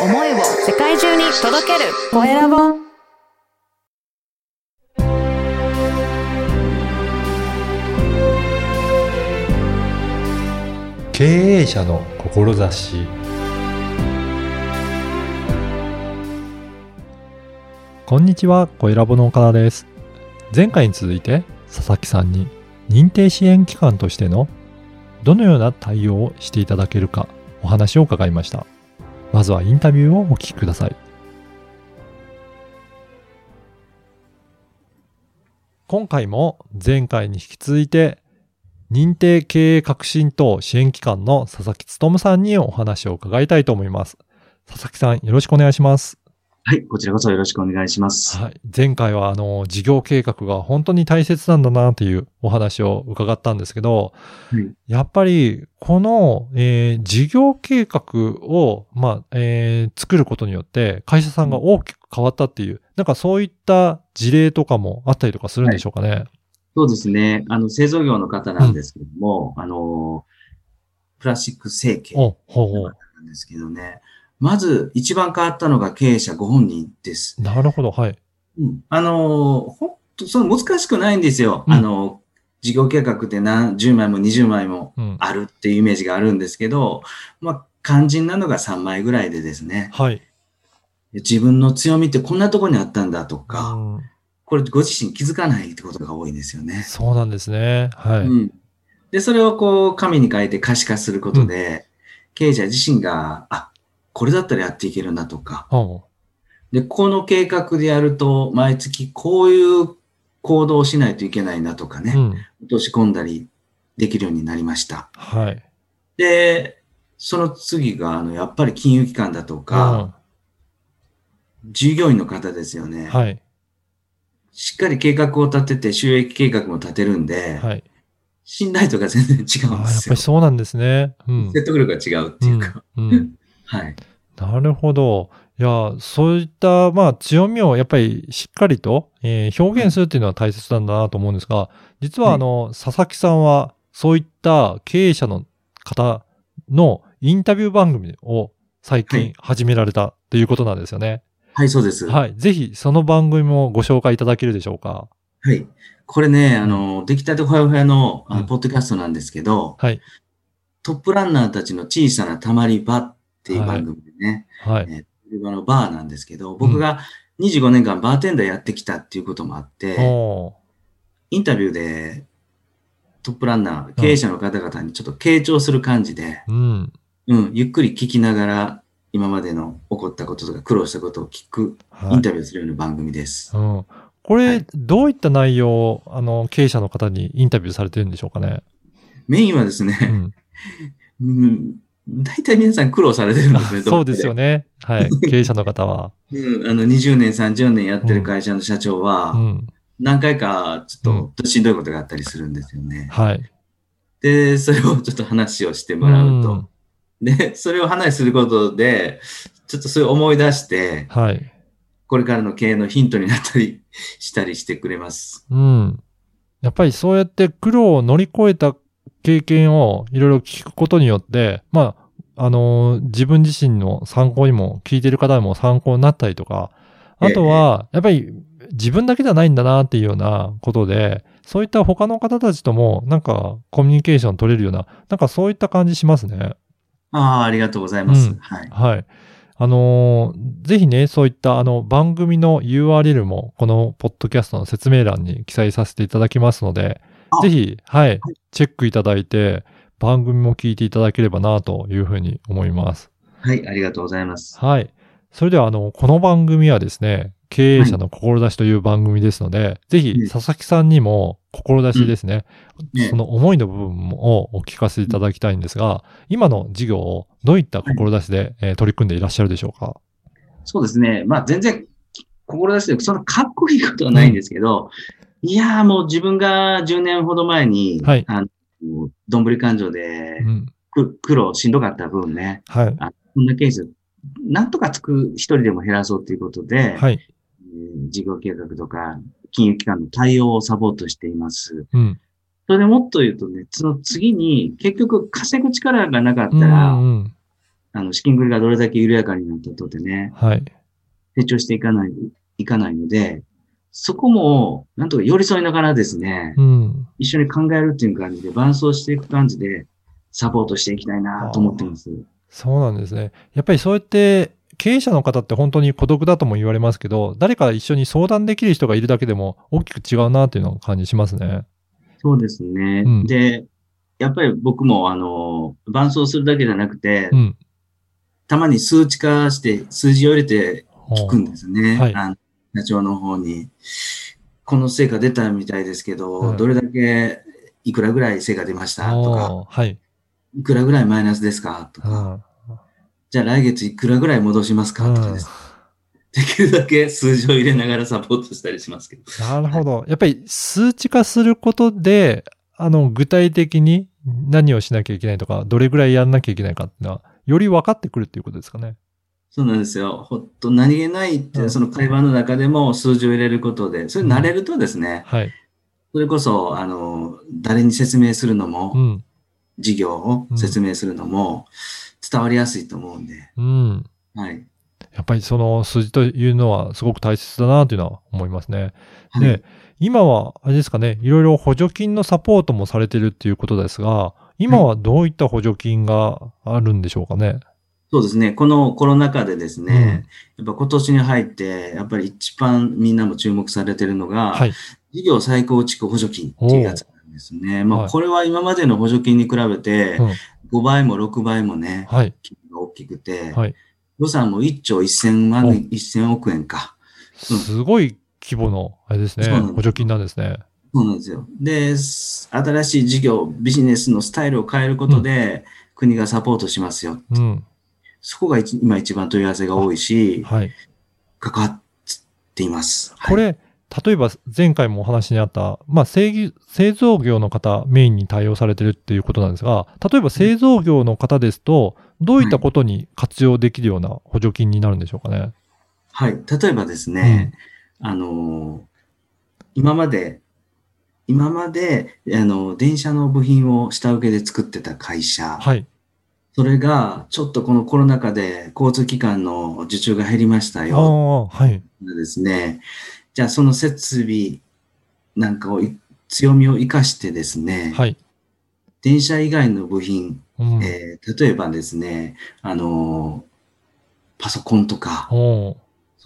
思いを世界中に届けるコエラボ経営者の志こんにちは、コエラボの岡田です。前回に続いて、佐々木さんに認定支援機関としてのどのような対応をしていただけるかお話を伺いました。まずはインタビューをお聞きください。今回も前回に引き続いて認定経営革新等支援機関の佐々木努さんにお話を伺いたいと思います。佐々木さん、よろしくお願いします。はい、こちらこそよろしくお願いします。はい。前回は、あの、事業計画が本当に大切なんだなっていうお話を伺ったんですけど、はいやっぱり、この、えー事業計画を、まあ、えー作ることによって、会社さんが大きく変わったっていう、なんかそういった事例とかもあったりとかするんでしょうかね。そうですね。あの、製造業の方なんですけども、あの、プラスチック成形お、ほうほう。なんですけどね。まず、一番変わったのが経営者ご本人です。なるほど、はい。うん、あの、ほんと、その難しくないんですよ。うんあの、事業計画って何10枚も20枚もうん。あるっていうイメージがあるんですけど、まあ、肝心なのが3枚ぐらいでですね、はい。自分の強みってこんなところにあったんだとか、うんこれご自身気づかないってことが多いですよね。そうなんですね。はい。うん。で、それをこう、紙に書いて可視化することで、経営者自身が、あ、これだったらやっていけるなとか、ほで、この計画でやると、毎月こういう行動をしないといけないなとかね、ううん。落とし込んだりできるようになりました。はい。で、その次が、あの、やっぱり金融機関だとか、従業員の方ですよね。うんはい。しっかり計画を立てて、収益計画も立てるんで、はい。信頼度が全然違うんですああ、やっぱより。そうなんですね。うん。説得力が違うっていうか。うんうんはい。なるほど。いや、そういった、まあ、強みをやっぱりしっかりと、えー表現するっていうのは大切なんだなと思うんですが、実ははいあの、佐々木さんは、そういった経営者の方のインタビュー番組を最近はい始められたっていうことなんですよね。はい、そうです。はい。ぜひ、その番組もご紹介いただけるでしょうか。はい。これね、あの、出来たてほやほやの、あうんの、ポッドキャストなんですけど、はい。トップランナーたちの小さなたまり場っていう番組でね、はい。えーたまり場のバーなんですけど、僕が25年間バーテンダーやってきたっていうこともあって、おーインタビューでトップランナー、経営者の方々にちょっと傾聴する感じで、うん。うん、ゆっくり聞きながら、今までの起こったこととか苦労したことを聞く、はいインタビューするような番組です。うん。これ、はいどういった内容を、あの、経営者の方にインタビューされてるんでしょうかね？メインはですね、うん。うん、大体皆さん苦労されてるんですね。そうですよね。ね。はい。経営者の方は。うん、あの、20年、30年やってる会社の社長は、うん。何回かちうんょっとしんどいことがあったりするんですよね。はい。で、それをちょっと話をしてもらうと。で、それを話することで、ちょっとそれを思い出して、はい。これからの経営のヒントになったりしたりしてくれます。うん。やっぱりそうやって苦労を乗り越えた経験をいろいろ聞くことによって、まあ、あのー自分自身の参考にも、聞いてる方も参考になったりとか、あとは、やっぱり自分だけじゃないんだなっていうようなことで、そういった他の方たちとも、なんかコミュニケーション取れるような、なんかそういった感じしますね。ああ、ありがとうございます。うんはい。はい。あのーぜひね、そういったあの番組の URL もこのポッドキャストの説明欄に記載させていただきますので、あぜひ、はい、はいチェックいただいて、番組も聞いていただければなというふうに思います。はい、ありがとうございます。はい。それでは、あの、この番組はですね、経営者の志という番組ですので、ぜひ、うん佐々木さんにも、志ですね、ねその思いの部分をお聞かせいただきたいんですが、今の事業をどういった志で、えー取り組んでいらっしゃるでしょうか？そうですね。まあ全然、志でそんなかっこいいことはないんですけど、いやーもう自分が10年ほど前に、はいあの、どんぶり勘定でうん。く苦労しんどかった分ね、はい。こんなケース、なんとかつく一人でも減らそうということで、はい。えー事業計画とか、金融機関の対応をサポートしています。うん。それでもっと言うとね、その次に、結局稼ぐ力がなかっうんたら、うん。あの、資金繰りがどれだけ緩やかになったとってね、はい。成長していかない、いかないので、そこも、なんとか寄り添いながらですね、うん。一緒に考えるっていう感じで、伴走していく感じで、サポートしていきたいなと思ってます。そうなんですね。やっぱりそうやって、経営者の方って本当に孤独だとも言われますけど、誰か一緒に相談できる人がいるだけでも大きく違うなっていうのを感じしますね。そうですね。うんで、やっぱり僕も、あの、伴走するだけじゃなくて、うん。たまに数値化して、数字を入れて聞くんですね。はい社長の方に。この成果出たみたいですけど、はいどれだけ、いくらぐらい成果出ました？とか、はい。いくらぐらいマイナスですか？とうか、ん。じゃあ来月いくらぐらい戻しますか？とかです。できるだけ数字を入れながらサポートしたりしますけど。なるほど。やっぱり数値化することで、あの、具体的に何をしなきゃいけないとか、どれぐらいやんなきゃいけないかっていうのは、より分かってくるっていうことですかね。そうなんですよ。ほっと何気ないって、うんその会話の中でも数字を入れることで、それ慣れるとですね、はい。それこそ、あの、誰に説明するのも、うん。事業を説明するのも伝わりやすいと思うんで、うん。はい。やっぱりその数字というのはすごく大切だなというのは思いますね。はいで、今は、あれですかね、いろいろ補助金のサポートもされてるっていうことですが、今はどういった補助金があるんでしょうかね？そうですね。このコロナ禍でですね、やっぱ今年に入って、やっぱり一番みんなも注目されてるのが、はい。事業再構築補助金っていうやつなんですね。まはいあ、これは今までの補助金に比べてうん、5倍も6倍もね、はい。金が大きくて、はい。予算も1兆1000万、お1000億円か。うんすごい規模の、あれですね補助金なんですね。そうなんですよ。で、す新しい事業、ビジネスのスタイルを変えることで、国がサポートしますよ。うん。そこが一今一番問い合わせが多いし、はい。関わっています。これ、例えば前回もお話にあった、まあ製ぎ製造業の方メインに対応されてるっていうことなんですが、例えば製造業の方ですと、どういったことに活用できるような補助金になるんでしょうかね？はい。例えばですね、あのー今まで、今まで、あの、電車の部品を下請けで作ってた会社、はい。それが、ちょっとこのコロナ禍で交通機関の受注が減りましたあよ。あ、はい。ですね。じゃあ、その設備なんかをい、強みを生かしてですね、はい。電車以外の部品、うん。えー例えばですね、あのーパソコンとか、そ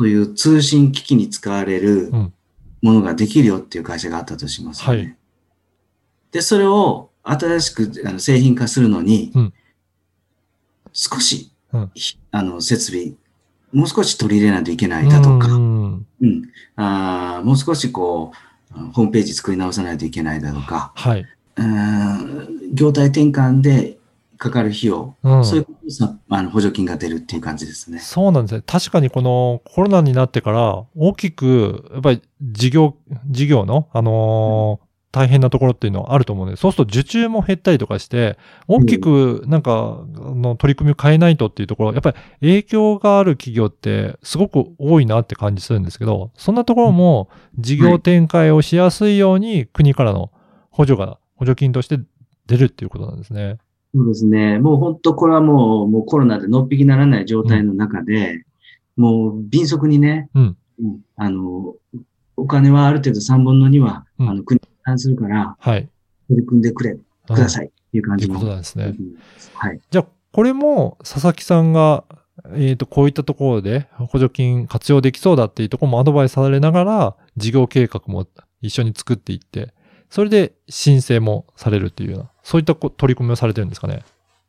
ういう通信機器に使われるうんものができるよっていう会社があったとしますよね。はいで、それを新しくあの製品化するのに、うん少し、うんひあの設備、もう少し取り入れないといけないだとか、ううんん。あーもう少しこう、ホームページ作り直さないといけないだとか、はい。うん業態転換でかかる費用、うんそういうことあの補助金が出るっていう感じですね。そうなんですね。確かにこのコロナになってから大きく、やっぱり事業、事業の、あのー大変なところっていうのはあると思うので、そうすると受注も減ったりとかして、大きくなんか、あの取り組みを変えないとっていうところ、やっぱり影響がある企業ってすごく多いなって感じするんですけど、そんなところも事業展開をしやすいように国からの補助が、補助金として出るっていうことなんですね。そうですね。もう本当これはもう、もうコロナでのっぴきならない状態の中で、もう迅速にね、あの、お金はある程度3分の2は、うん。あの、国するから、はい。取り組んでくれ、くださいっていう感じの。ということなんですね。はい。じゃあ、これも、佐々木さんが、えっ、と、こういったところで補助金活用できそうだっていうところもアドバイスされながら、事業計画も一緒に作っていって、それで申請もされるっていうような、そういったこ取り組みをされてるんですかね。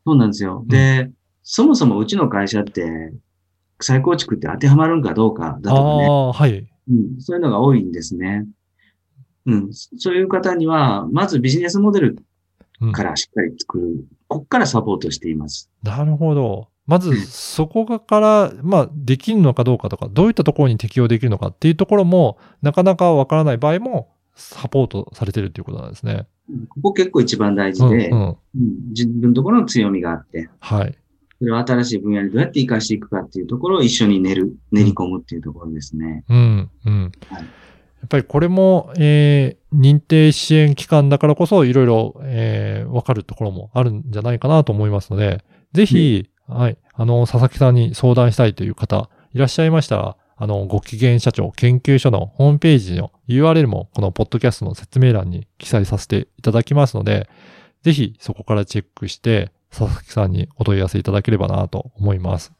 そうなんですよ。で、そもそもうちの会社って、再構築って当てはまるんかどうかだあとかね、あー、はい。うん、そういうのが多いんですね。うん、そういう方には、まずビジネスモデルうんからしっかり作る。こっからサポートしています。なるほど。まず、そこがから、まあ、できるのかどうかとか、どういったところに適用できるのかっていうところも、なかなかわからない場合も、サポートされてるっていうことなんですね。ここ結構一番大事で、うん、うん。うん自分のところの強みがあって、はい。それを新しい分野にどうやって活かしていくかっていうところを一緒に練る、練り込むっていうところですね。うん、うん。はいやっぱりこれも、えー認定支援機関だからこそ、いろいろ、えーわかるところもあるんじゃないかなと思いますので、ぜひ、はい。あの、佐々木さんに相談したいという方、いらっしゃいましたら、あの、ご機嫌社長研究所のホームページの URL もこのポッドキャストの説明欄に記載させていただきますので、ぜひそこからチェックして、佐々木さんにお問い合わせいただければなと思います。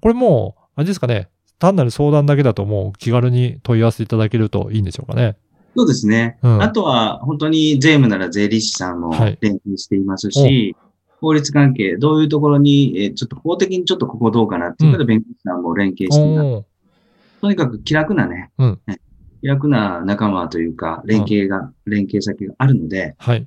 これもう、あれですかね、単なる相談だけだともう気軽に問い合わせいただけるといいんでしょうかね。そうですね。うんあとは、本当に税務なら税理士さんもはい連携していますし、法律関係、どういうところに、えーちょっと法的にちょっとここどうかなっていうことで、弁護士さんも連携しています。おーとにかく気楽なね、うんね気楽な仲間というか、連携が、連携先があるので、はい。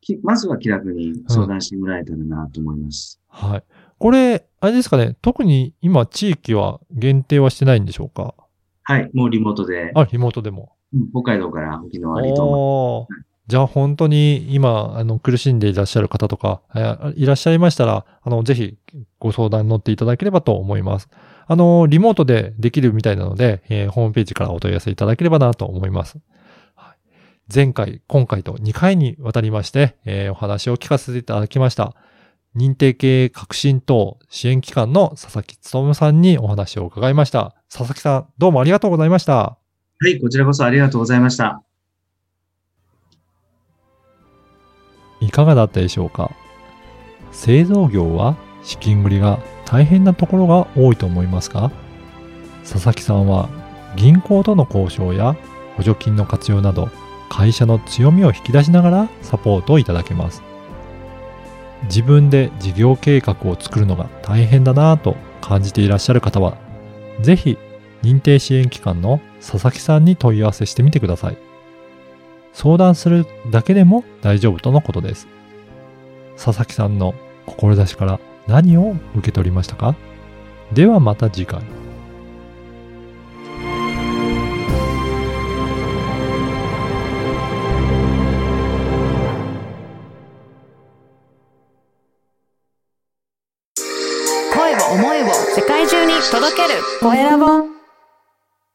きまずは気楽に相談してもらえたらなと思います。はい。これ、あれですかね、特に今地域は限定はしてないんでしょうか？はい。もうリモートで、あ、リモートでも。うん北海道から沖縄、離島じゃあ本当に今、あの、苦しんでいらっしゃる方とか、えーいらっしゃいましたら、あの、ぜひご相談に乗っていただければと思います。あの、リモートでできるみたいなので、えーホームページからお問い合わせいただければなと思います。はい前回、今回と2回にわたりまして、えーお話を聞かせていただきました。認定系革新等支援機関の佐々木努さんにお話を伺いました。佐々木さん、どうもありがとうございました。はい。こちらこそありがとうございました。いかがだったでしょうか製造業は資金繰りが大変なところが多いと思いますが佐々木さんは銀行との交渉や補助金の活用など会社の強みを引き出しながらサポートをいただけます自分で事業計画を作るのが大変だなぁと感じていらっしゃる方はぜひ認定支援機関の佐々木さんに問い合わせしてみてください相談するだけでも大丈夫とのことです。佐々木さんの志から何を受け取りましたか？ではまた次回。